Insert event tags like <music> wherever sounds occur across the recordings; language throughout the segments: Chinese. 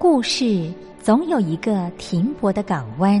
故事总有一个停泊的港湾。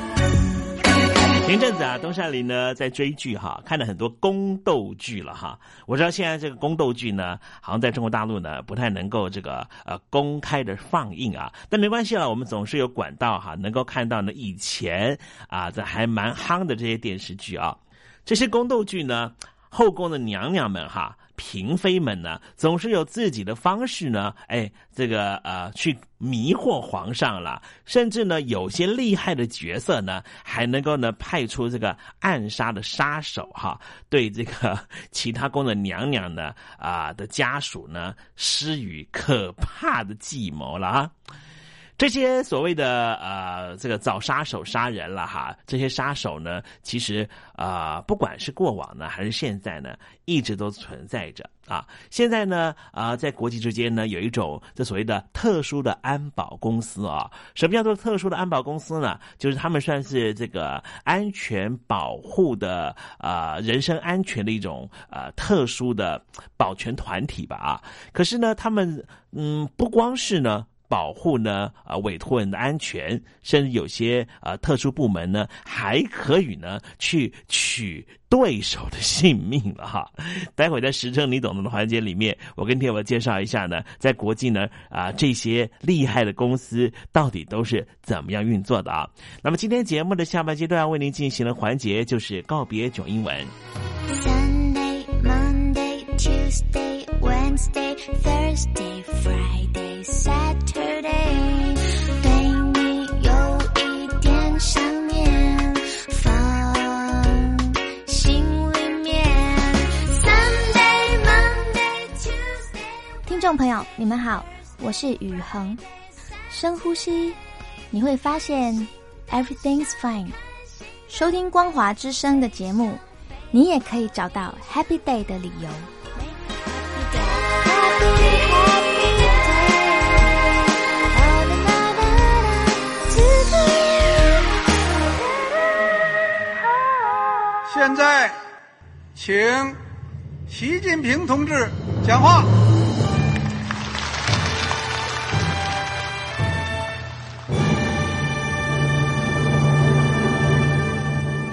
前阵子啊，东山林呢在追剧哈，看了很多宫斗剧了哈。我知道现在这个宫斗剧呢，好像在中国大陆呢不太能够这个呃公开的放映啊，但没关系了，我们总是有管道哈，能够看到呢以前啊这还蛮夯的这些电视剧啊，这些宫斗剧呢，后宫的娘娘们哈。嫔妃们呢，总是有自己的方式呢，哎，这个呃，去迷惑皇上了。甚至呢，有些厉害的角色呢，还能够呢派出这个暗杀的杀手哈，对这个 <laughs> 其他宫的娘娘呢啊的家属呢，施予可怕的计谋了啊。这些所谓的呃，这个找杀手杀人了哈，这些杀手呢，其实啊，不管是过往呢，还是现在呢，一直都存在着啊。现在呢，啊，在国际之间呢，有一种这所谓的特殊的安保公司啊。什么叫做特殊的安保公司呢？就是他们算是这个安全保护的啊，人身安全的一种呃特殊的保全团体吧啊。可是呢，他们嗯，不光是呢。保护呢，啊，委托人的安全，甚至有些啊特殊部门呢，还可以呢去取对手的性命了哈。<laughs> 待会在实证你懂得的环节里面，我跟天友介绍一下呢，在国际呢啊这些厉害的公司到底都是怎么样运作的啊。那么今天节目的下半阶段为您进行的环节就是告别囧英文。Sunday, Monday, Tuesday, Wednesday, Thursday, Friday. Saturday，朋友，你们好，我是宇恒。深呼吸，你会发现 everything's fine。收听光华之声的节目，你也可以找到 happy day 的理由。现在，请习近平同志讲话。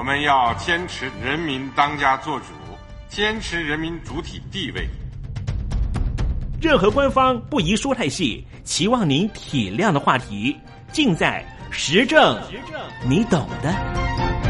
我们要坚持人民当家作主，坚持人民主体地位。任何官方不宜说太细。期望您体谅的话题，尽在时政，你懂的。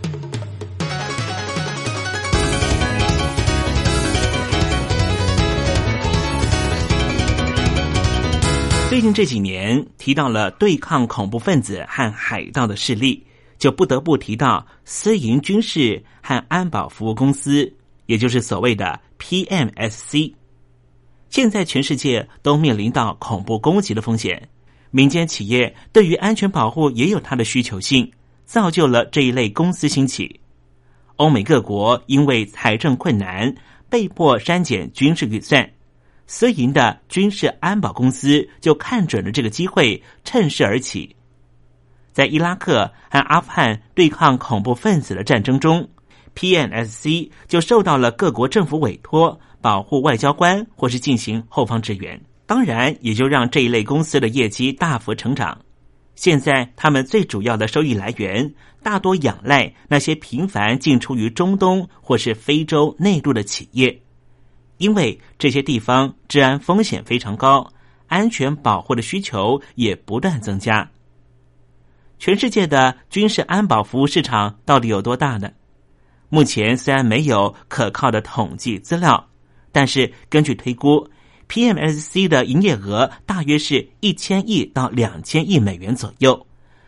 最近这几年提到了对抗恐怖分子和海盗的势力。就不得不提到私营军事和安保服务公司，也就是所谓的 PMSC。现在全世界都面临到恐怖攻击的风险，民间企业对于安全保护也有它的需求性，造就了这一类公司兴起。欧美各国因为财政困难，被迫删减军事预算，私营的军事安保公司就看准了这个机会，趁势而起。在伊拉克和阿富汗对抗恐怖分子的战争中，PNSC 就受到了各国政府委托保护外交官或是进行后方支援，当然也就让这一类公司的业绩大幅成长。现在，他们最主要的收益来源大多仰赖那些频繁进出于中东或是非洲内陆的企业，因为这些地方治安风险非常高，安全保护的需求也不断增加。全世界的军事安保服务市场到底有多大呢？目前虽然没有可靠的统计资料，但是根据推估，PMSC 的营业额大约是一千亿到两千亿美元左右，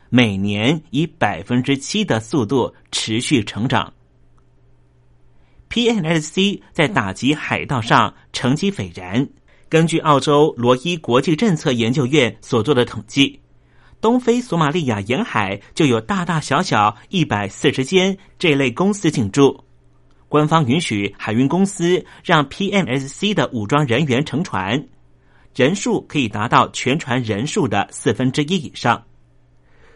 每年以百分之七的速度持续成长。PMSC 在打击海盗上成绩斐然。根据澳洲罗伊国际政策研究院所做的统计。东非索马利亚沿海就有大大小小一百四十间这类公司进驻，官方允许海运公司让 PNSC 的武装人员乘船，人数可以达到全船人数的四分之一以上。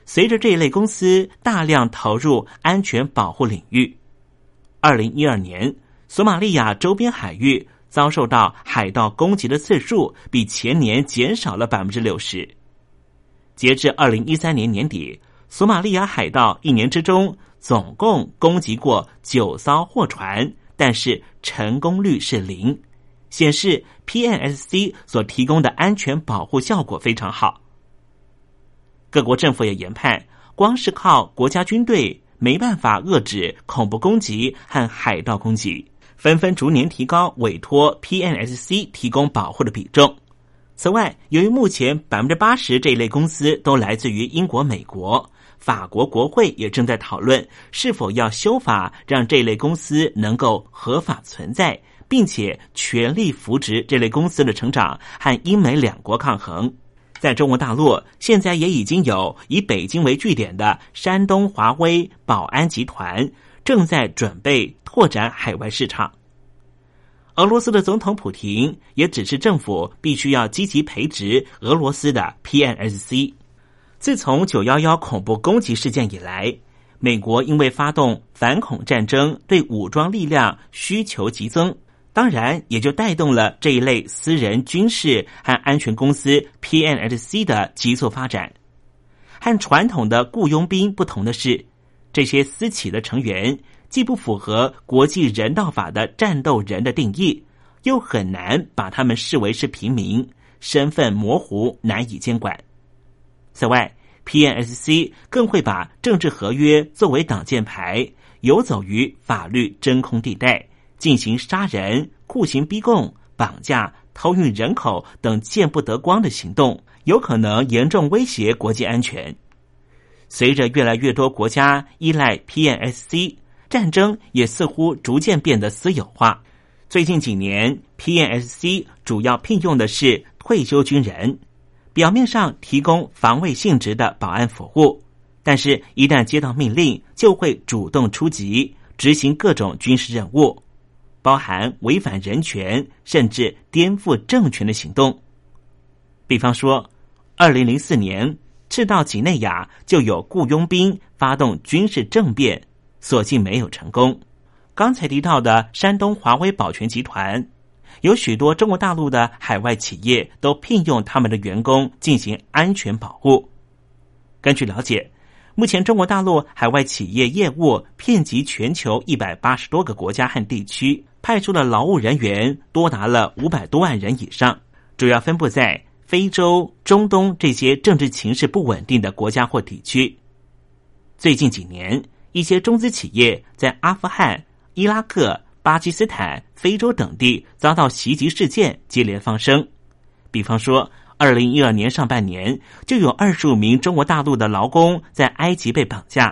随着这一类公司大量投入安全保护领域，二零一二年索马利亚周边海域遭受到海盗攻击的次数比前年减少了百分之六十。截至二零一三年年底，索马利亚海盗一年之中总共攻击过九艘货船，但是成功率是零，显示 PNSC 所提供的安全保护效果非常好。各国政府也研判，光是靠国家军队没办法遏制恐怖攻击和海盗攻击，纷纷逐年提高委托 PNSC 提供保护的比重。此外，由于目前百分之八十这一类公司都来自于英国、美国，法国国会也正在讨论是否要修法，让这类公司能够合法存在，并且全力扶植这类公司的成长和英美两国抗衡。在中国大陆，现在也已经有以北京为据点的山东华威保安集团正在准备拓展海外市场。俄罗斯的总统普京也指示政府必须要积极培植俄罗斯的 PNSC。自从九幺幺恐怖攻击事件以来，美国因为发动反恐战争，对武装力量需求急增，当然也就带动了这一类私人军事和安全公司 PNSC 的急速发展。和传统的雇佣兵不同的是，这些私企的成员。既不符合国际人道法的战斗人的定义，又很难把他们视为是平民，身份模糊，难以监管。此外，PNSC 更会把政治合约作为挡箭牌，游走于法律真空地带，进行杀人、酷刑逼供、绑架、偷运人口等见不得光的行动，有可能严重威胁国际安全。随着越来越多国家依赖 PNSC。战争也似乎逐渐变得私有化。最近几年，PNSC 主要聘用的是退休军人，表面上提供防卫性质的保安服务，但是，一旦接到命令，就会主动出击，执行各种军事任务，包含违反人权甚至颠覆政权的行动。比方说，二零零四年，赤道几内亚就有雇佣兵发动军事政变。所幸没有成功。刚才提到的山东华威保全集团，有许多中国大陆的海外企业都聘用他们的员工进行安全保护。根据了解，目前，中国大陆海外企业业务遍及全球一百八十多个国家和地区，派出的劳务人员多达了五百多万人以上，主要分布在非洲、中东这些政治情势不稳定的国家或地区。最近几年，一些中资企业在阿富汗、伊拉克、巴基斯坦、非洲等地遭到袭击事件接连发生，比方说。二零一二年上半年，就有二十五名中国大陆的劳工在埃及被绑架；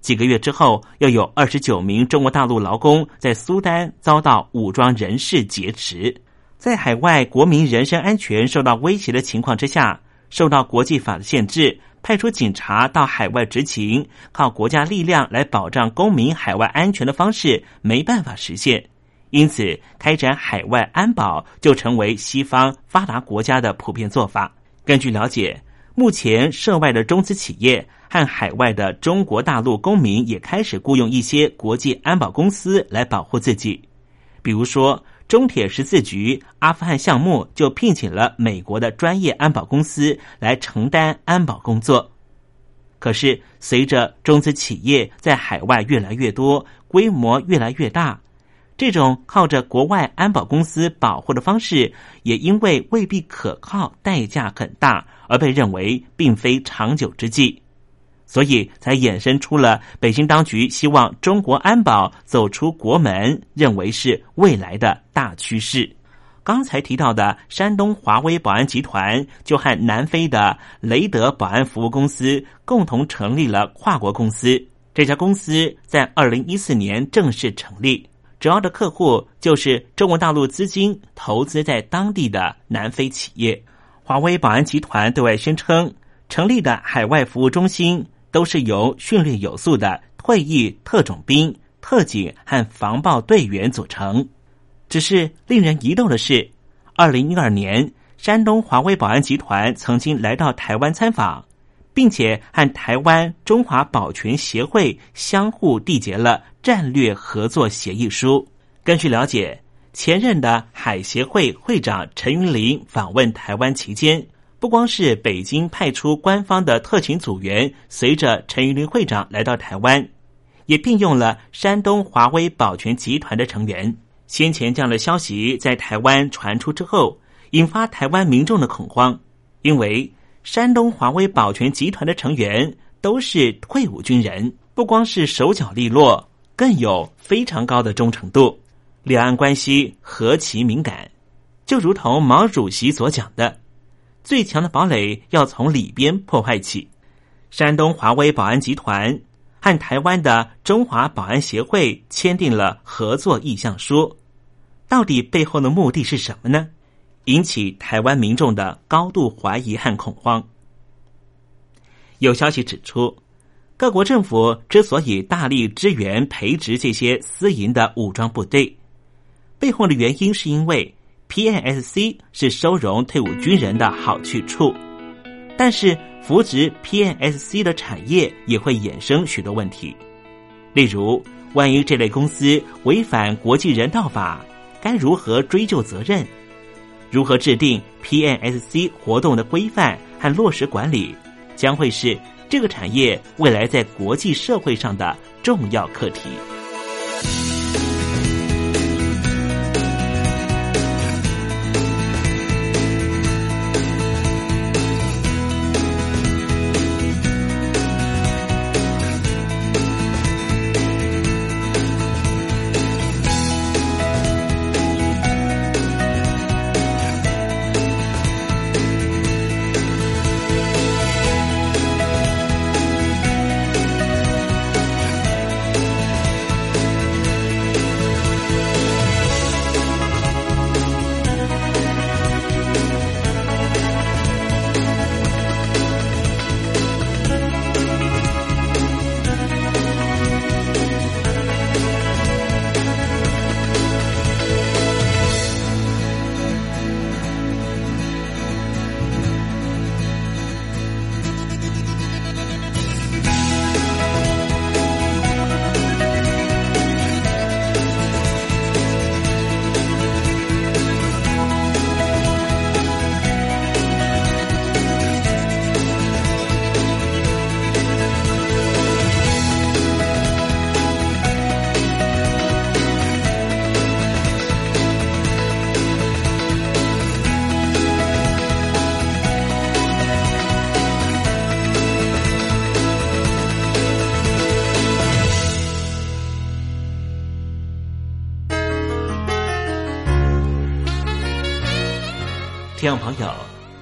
几个月之后，又有二十九名中国大陆劳工在苏丹遭到武装人士劫持。在海外国民人身安全受到威胁的情况之下，受到国际法的限制，派出警察到海外执勤，靠国家力量来保障公民海外安全的方式，没办法实现。因此，开展海外安保就成为西方发达国家的普遍做法。根据了解，目前涉外的中资企业和海外的中国大陆公民也开始雇佣一些国际安保公司来保护自己。比如说，中铁十四局阿富汗项目就聘请了美国的专业安保公司来承担安保工作。可是，随着中资企业在海外越来越多，规模越来越大。这种靠着国外安保公司保护的方式，也因为未必可靠、代价很大，而被认为并非长久之计，所以才衍生出了北京当局希望中国安保走出国门，认为是未来的大趋势。刚才提到的山东华威保安集团，就和南非的雷德保安服务公司共同成立了跨国公司。这家公司在二零一四年正式成立。主要的客户就是中国大陆资金投资在当地的南非企业。华为保安集团对外宣称，成立的海外服务中心都是由训练有素的退役特种兵、特警和防暴队员组成。只是令人疑窦的是，二零一二年，山东华为保安集团曾经来到台湾参访。并且和台湾中华保全协会相互缔结了战略合作协议书。根据了解，前任的海协会会长陈云林访问台湾期间，不光是北京派出官方的特勤组员随着陈云林会长来到台湾，也聘用了山东华威保全集团的成员。先前这样的消息在台湾传出之后，引发台湾民众的恐慌，因为。山东华威保全集团的成员都是退伍军人，不光是手脚利落，更有非常高的忠诚度。两岸关系何其敏感，就如同毛主席所讲的：“最强的堡垒要从里边破坏起。”山东华威保安集团和台湾的中华保安协会签订了合作意向书，到底背后的目的是什么呢？引起台湾民众的高度怀疑和恐慌。有消息指出，各国政府之所以大力支援培植这些私营的武装部队，背后的原因是因为 PNSC 是收容退伍军人的好去处。但是，扶植 PNSC 的产业也会衍生许多问题，例如，万一这类公司违反国际人道法，该如何追究责任？如何制定 PNSC 活动的规范和落实管理，将会是这个产业未来在国际社会上的重要课题。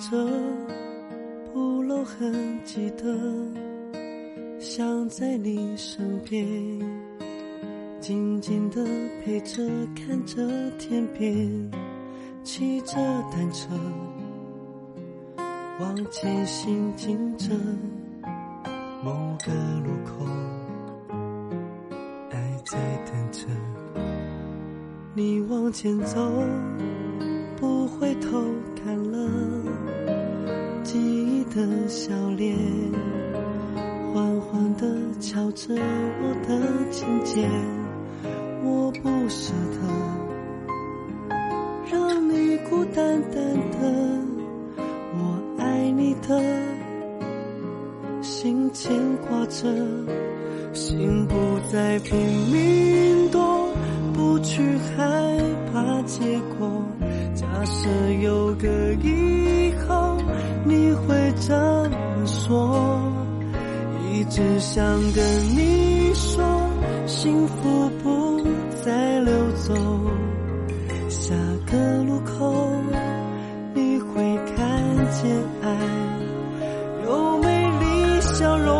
着不露痕迹的，想在你身边，静静的陪着，看着天边，骑着单车，往前行进着，某个路口，爱在等着，你往前走，不回头。看了记忆的笑脸，缓缓地敲着我的琴键，我不舍得让你孤单单的，我爱你的心牵挂着，心不再拼命躲，不去害。假设有个以后，你会怎么说？一直想跟你说，幸福不再溜走。下个路口，你会看见爱有美丽笑容。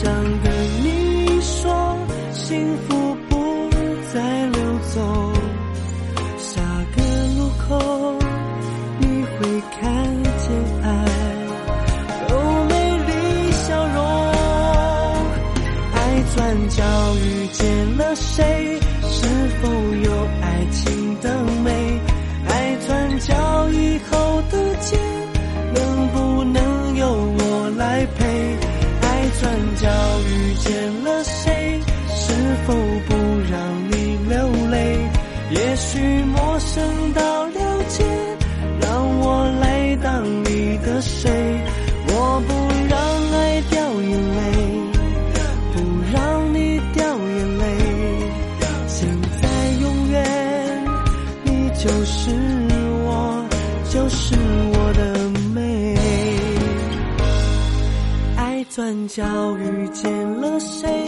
想要遇见了谁？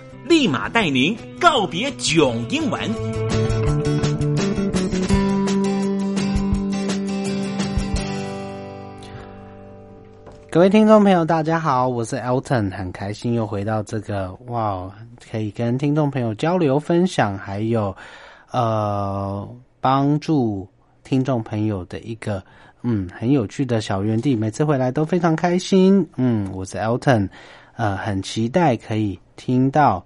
立马带您告别囧英文。各位听众朋友，大家好，我是 Elton，很开心又回到这个哇，可以跟听众朋友交流分享，还有呃帮助听众朋友的一个嗯很有趣的小园地，每次回来都非常开心。嗯，我是 Elton，呃，很期待可以听到。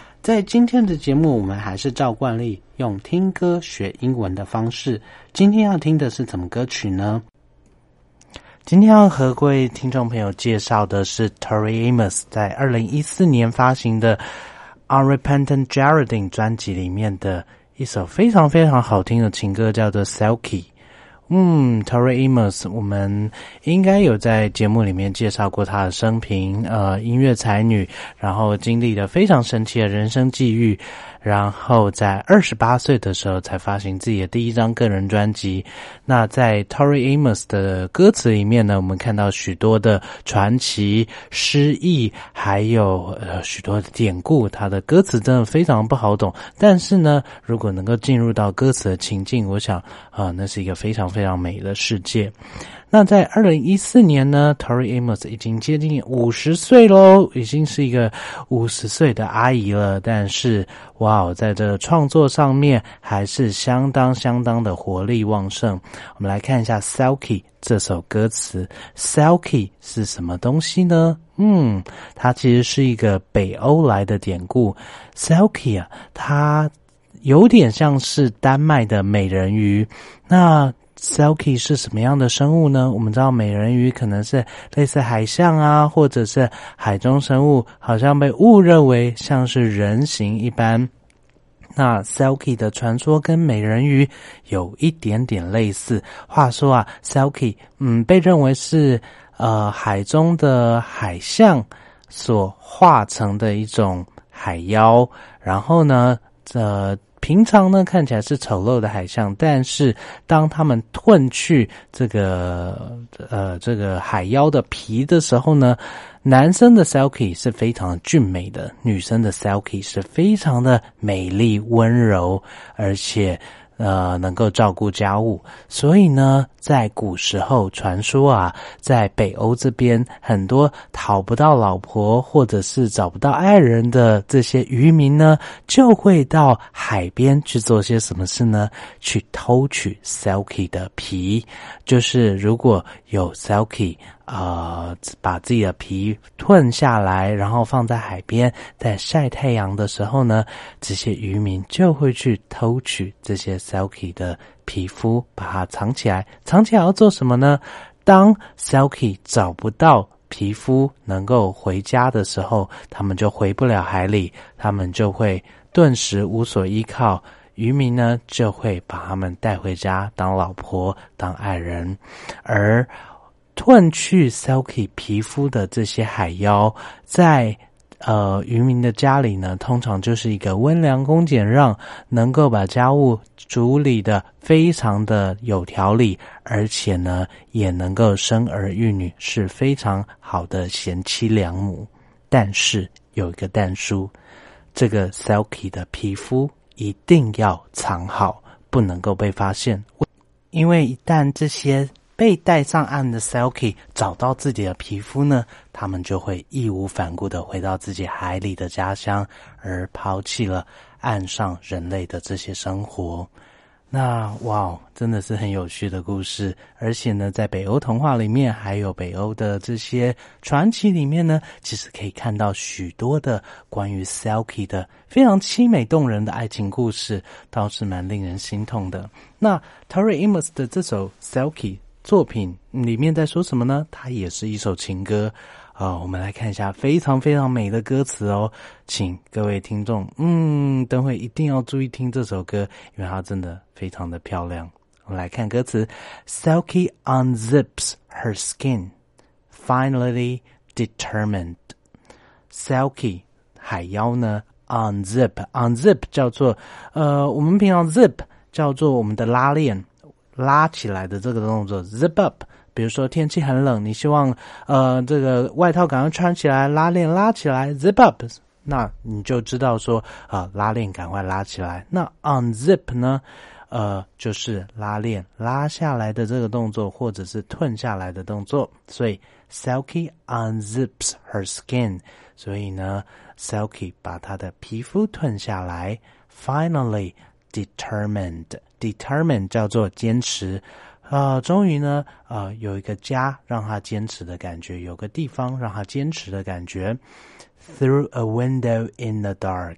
在今天的节目，我们还是照惯例用听歌学英文的方式。今天要听的是什么歌曲呢？今天要和各位听众朋友介绍的是 Tori Amos 在二零一四年发行的《Unrepentant Geraldine》专辑里面的一首非常非常好听的情歌，叫做《Selkie》。嗯，Tori Amos，我们应该有在节目里面介绍过她的生平，呃，音乐才女，然后经历了非常神奇的人生际遇。然后在二十八岁的时候才发行自己的第一张个人专辑。那在 Tori Amos 的歌词里面呢，我们看到许多的传奇、诗意，还有呃许多的典故。他的歌词真的非常不好懂，但是呢，如果能够进入到歌词的情境，我想啊，那是一个非常非常美的世界。那在二零一四年呢，Tori Amos 已经接近五十岁喽，已经是一个五十岁的阿姨了。但是，哇，在这创作上面还是相当相当的活力旺盛。我们来看一下《Selkie》这首歌词，《Selkie》是什么东西呢？嗯，它其实是一个北欧来的典故。Selkie 啊，它有点像是丹麦的美人鱼。那 Selkie 是什么样的生物呢？我们知道美人鱼可能是类似海象啊，或者是海中生物，好像被误认为像是人形一般。那 Selkie 的传说跟美人鱼有一点点类似。话说啊，Selkie 嗯被认为是呃海中的海象所化成的一种海妖，然后呢，呃。平常呢看起来是丑陋的海象，但是当他们褪去这个呃这个海妖的皮的时候呢，男生的 Selkie 是非常俊美的，女生的 Selkie 是非常的美丽温柔，而且。呃，能够照顾家务，所以呢，在古时候传说啊，在北欧这边，很多讨不到老婆或者是找不到爱人的这些渔民呢，就会到海边去做些什么事呢？去偷取 Selkie 的皮，就是如果有 Selkie。啊，把自己的皮吞下来，然后放在海边，在晒太阳的时候呢，这些渔民就会去偷取这些 Selkie 的皮肤，把它藏起来。藏起来要做什么呢？当 Selkie 找不到皮肤能够回家的时候，他们就回不了海里，他们就会顿时无所依靠。渔民呢，就会把他们带回家当老婆、当爱人，而。褪去 Selkie 皮肤的这些海妖，在呃渔民的家里呢，通常就是一个温良恭俭让，能够把家务处理的非常的有条理，而且呢，也能够生儿育女，是非常好的贤妻良母。但是有一个但书，这个 Selkie 的皮肤一定要藏好，不能够被发现，因为一旦这些。被带上岸的 Selkie 找到自己的皮肤呢，他们就会义无反顾的回到自己海里的家乡，而抛弃了岸上人类的这些生活。那哇，真的是很有趣的故事。而且呢，在北欧童话里面，还有北欧的这些传奇里面呢，其实可以看到许多的关于 Selkie 的非常凄美动人的爱情故事，倒是蛮令人心痛的。那 Tori Amos 的这首 Selkie。作品里面在说什么呢？它也是一首情歌啊。我们来看一下非常非常美的歌词哦，请各位听众，嗯，等会一定要注意听这首歌，因为它真的非常的漂亮。我们来看歌词：Selkie unzips her skin, finally determined. Silky 海妖呢，unzip unzip 叫做呃，我们平常 zip 叫做我们的拉链。拉起来的这个动作，zip up。比如说天气很冷，你希望呃这个外套赶快穿起来，拉链拉起来，zip up。那你就知道说啊，拉链赶快拉起来。那 unzip 呢？呃，就是拉链拉下来的这个动作，或者是褪下来的动作。所以 Selkie unzips her skin。所以呢，Selkie 把她的皮肤褪下来。Finally, determined. Determine 叫做坚持。啊，终于呢，啊，有一个家让他坚持的感觉，有个地方让他坚持的感觉。Through a window in the dark，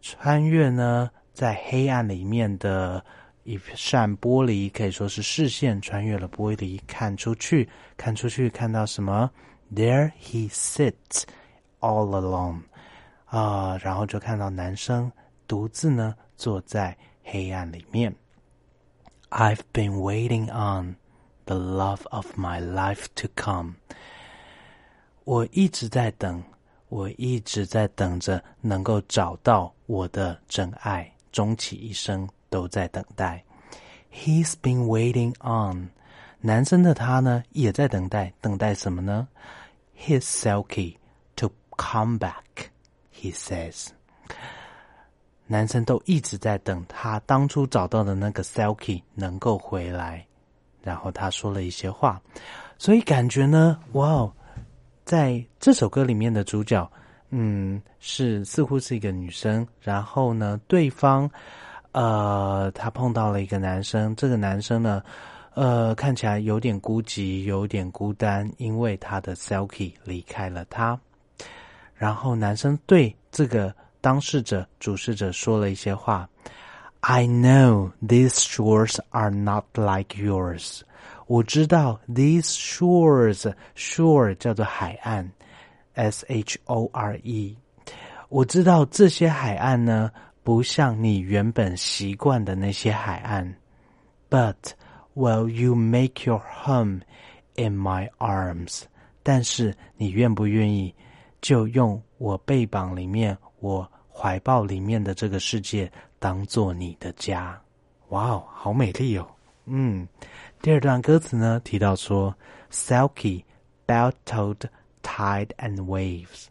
穿越呢，在黑暗里面的一扇玻璃，可以说是视线穿越了玻璃，看出去，看出去，看到什么？There he sits all alone，啊，然后就看到男生独自呢坐在黑暗里面。I've been waiting on the love of my life to come。我一直在等，我一直在等着能够找到我的真爱，终其一生都在等待。He's been waiting on，男生的他呢也在等待，等待什么呢？His Selkie to come back。He says。 男生都一直在等他当初找到的那个 Selkie 能够回来，然后他说了一些话，所以感觉呢，哇哦，在这首歌里面的主角，嗯，是似乎是一个女生，然后呢，对方，呃，他碰到了一个男生，这个男生呢，呃，看起来有点孤寂，有点孤单，因为他的 Selkie 离开了他，然后男生对这个。当事者、主事者说了一些话。I know these shores are not like yours。我知道 these shores，shore 叫做海岸，s h o r e。我知道这些海岸呢，不像你原本习惯的那些海岸。But will you make your home in my arms？但是你愿不愿意就用我背膀里面？ 我怀抱里面的这个世界当做你的家，哇哦，好美丽哦！嗯，第二段歌词呢提到说，Selkie battled tide and waves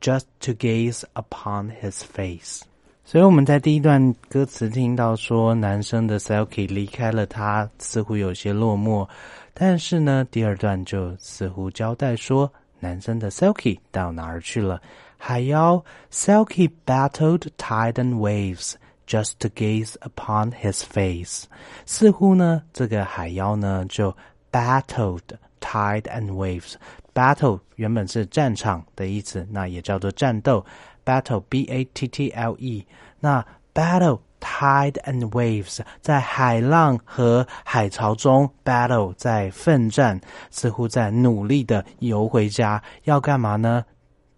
just to gaze upon his face。所以我们在第一段歌词听到说，男生的 Silky 离开了他，似乎有些落寞。但是呢，第二段就似乎交代说，男生的 Silky 到哪儿去了？海妖 Selkie battled tide and waves just to gaze upon his face。似乎呢，这个海妖呢就 battled tide and waves。battle 原本是战场的意思，那也叫做战斗。battle b a t t l e。那 battle tide and waves 在海浪和海潮中 battle 在奋战，似乎在努力的游回家。要干嘛呢？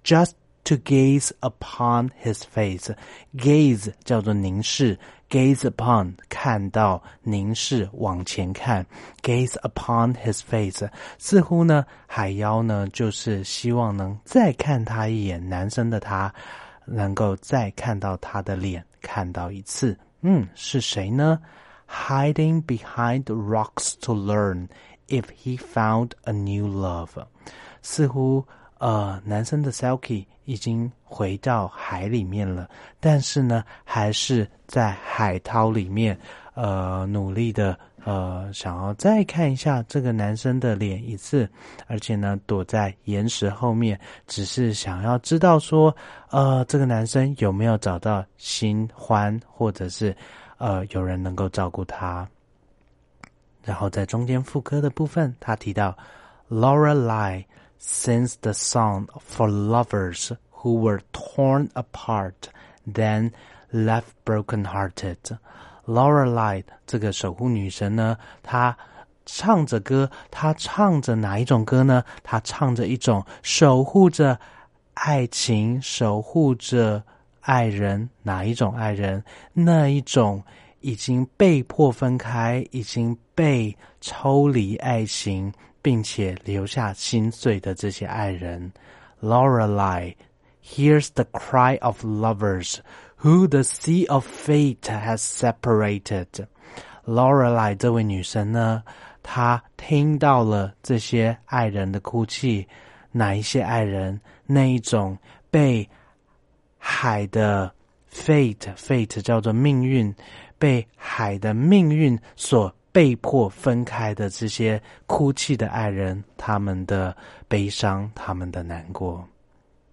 Just To gaze upon his face, gaze 叫做凝视，gaze upon 看到凝视往前看，gaze upon his face 似乎呢海妖呢就是希望能再看他一眼，男生的他能够再看到他的脸，看到一次，嗯，是谁呢？Hiding behind rocks to learn if he found a new love，似乎。 呃，男生的 Selkie 已经回到海里面了，但是呢，还是在海涛里面，呃，努力的，呃，想要再看一下这个男生的脸一次，而且呢，躲在岩石后面，只是想要知道说，呃，这个男生有没有找到新欢，或者是，呃，有人能够照顾他。然后在中间副歌的部分，他提到 Laura Lie。sings the song for lovers who were torn apart, then left broken-hearted. Lorelei 这个守护女神呢，她唱着歌，她唱着哪一种歌呢？她唱着一种守护着爱情，守护着爱人，哪一种爱人？那一种已经被迫分开，已经被抽离爱情。 并且留下心碎的这些爱人，Lorelei hears the cry of lovers who the sea of fate has separated. Lorelei 这位女神呢，她听到了这些爱人的哭泣，哪一些爱人？那一种被海的 fate，fate 叫做命运，被海的命运所被迫分开的这些哭泣的爱人，他们的悲伤，他们的难过。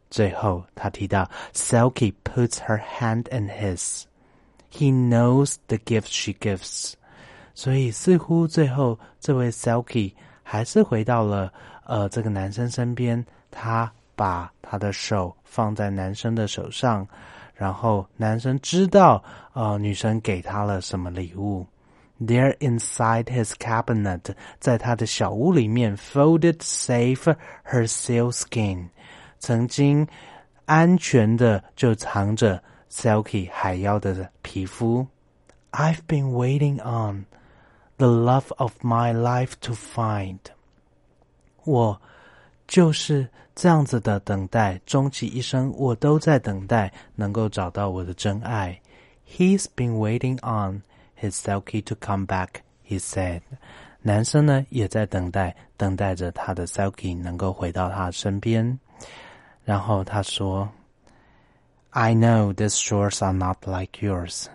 最后，他提到 Selkie puts her hand in his. He knows the gift she gives. 所以，似乎最后这位 Selkie 还是回到了呃这个男生身边。他把他的手放在男生的手上，然后男生知道呃女生给他了什么礼物。There inside his cabinet，在他的小屋里面，folded safe her sealskin。曾经安全的就藏着 Selkie 海妖的皮肤。I've been waiting on the love of my life to find。我就是这样子的等待，终其一生，我都在等待能够找到我的真爱。He's been waiting on His Selkie to come back. He said，男生呢也在等待，等待着他的 Selkie 能够回到他身边。然后他说：“I know these shores are not like yours。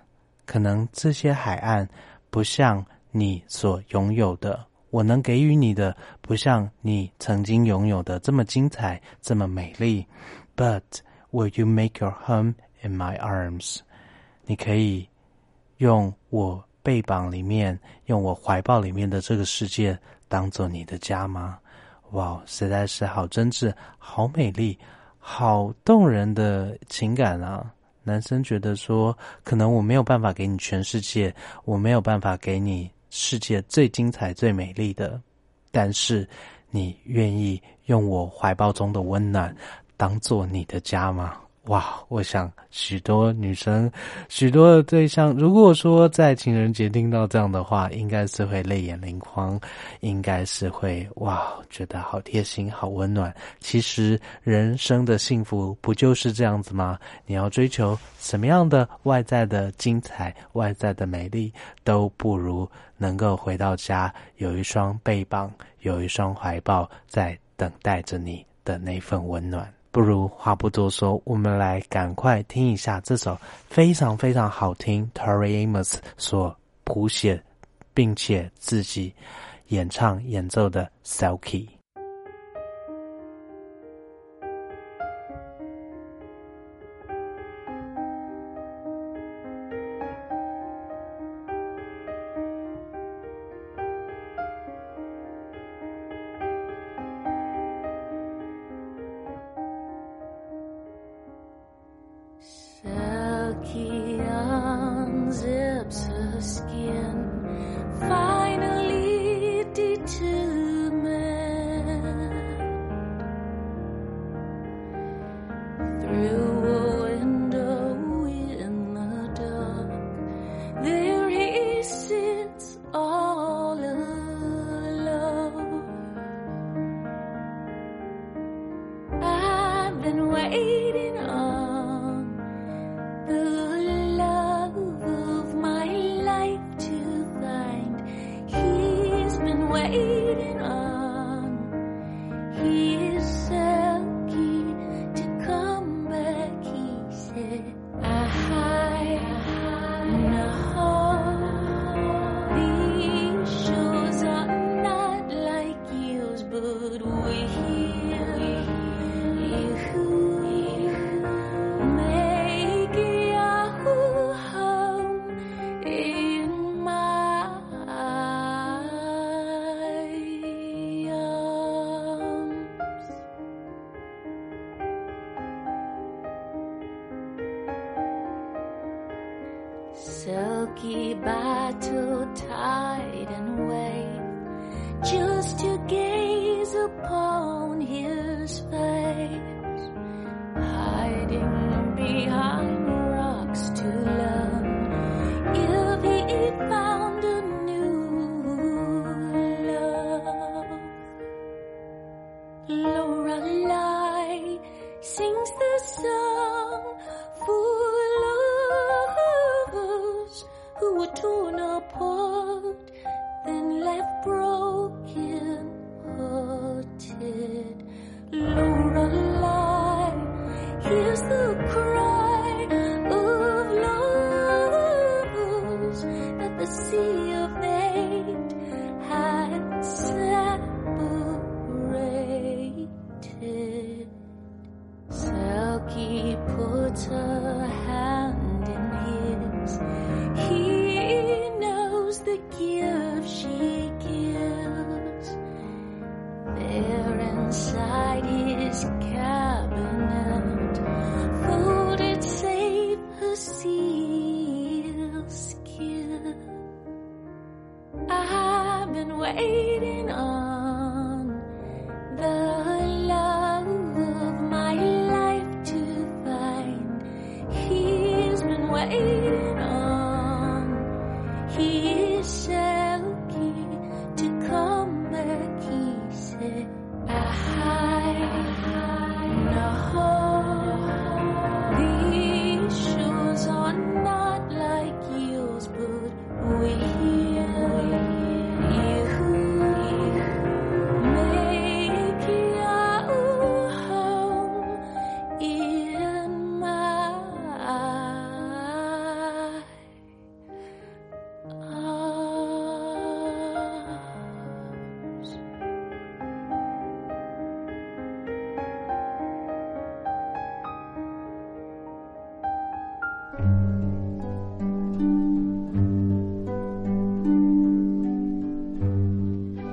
可能这些海岸不像你所拥有的，我能给予你的不像你曾经拥有的这么精彩，这么美丽。But will you make your home in my arms？你可以用我背膀里面，用我怀抱里面的这个世界当做你的家吗？哇，实在是好真挚，好美丽。”好动人的情感啊！男生觉得说，可能我没有办法给你全世界，我没有办法给你世界最精彩、最美丽的，但是你愿意用我怀抱中的温暖当做你的家吗？哇，我想许多女生、许多的对象，如果说在情人节听到这样的话，应该是会泪眼盈眶，应该是会哇，觉得好贴心、好温暖。其实人生的幸福不就是这样子吗？你要追求什么样的外在的精彩、外在的美丽，都不如能够回到家，有一双背膀，有一双怀抱，在等待着你的那份温暖。不如话不多说，我们来赶快听一下这首非常非常好听 t e r r y Amos 所谱写并且自己演唱演奏的《Selkie》。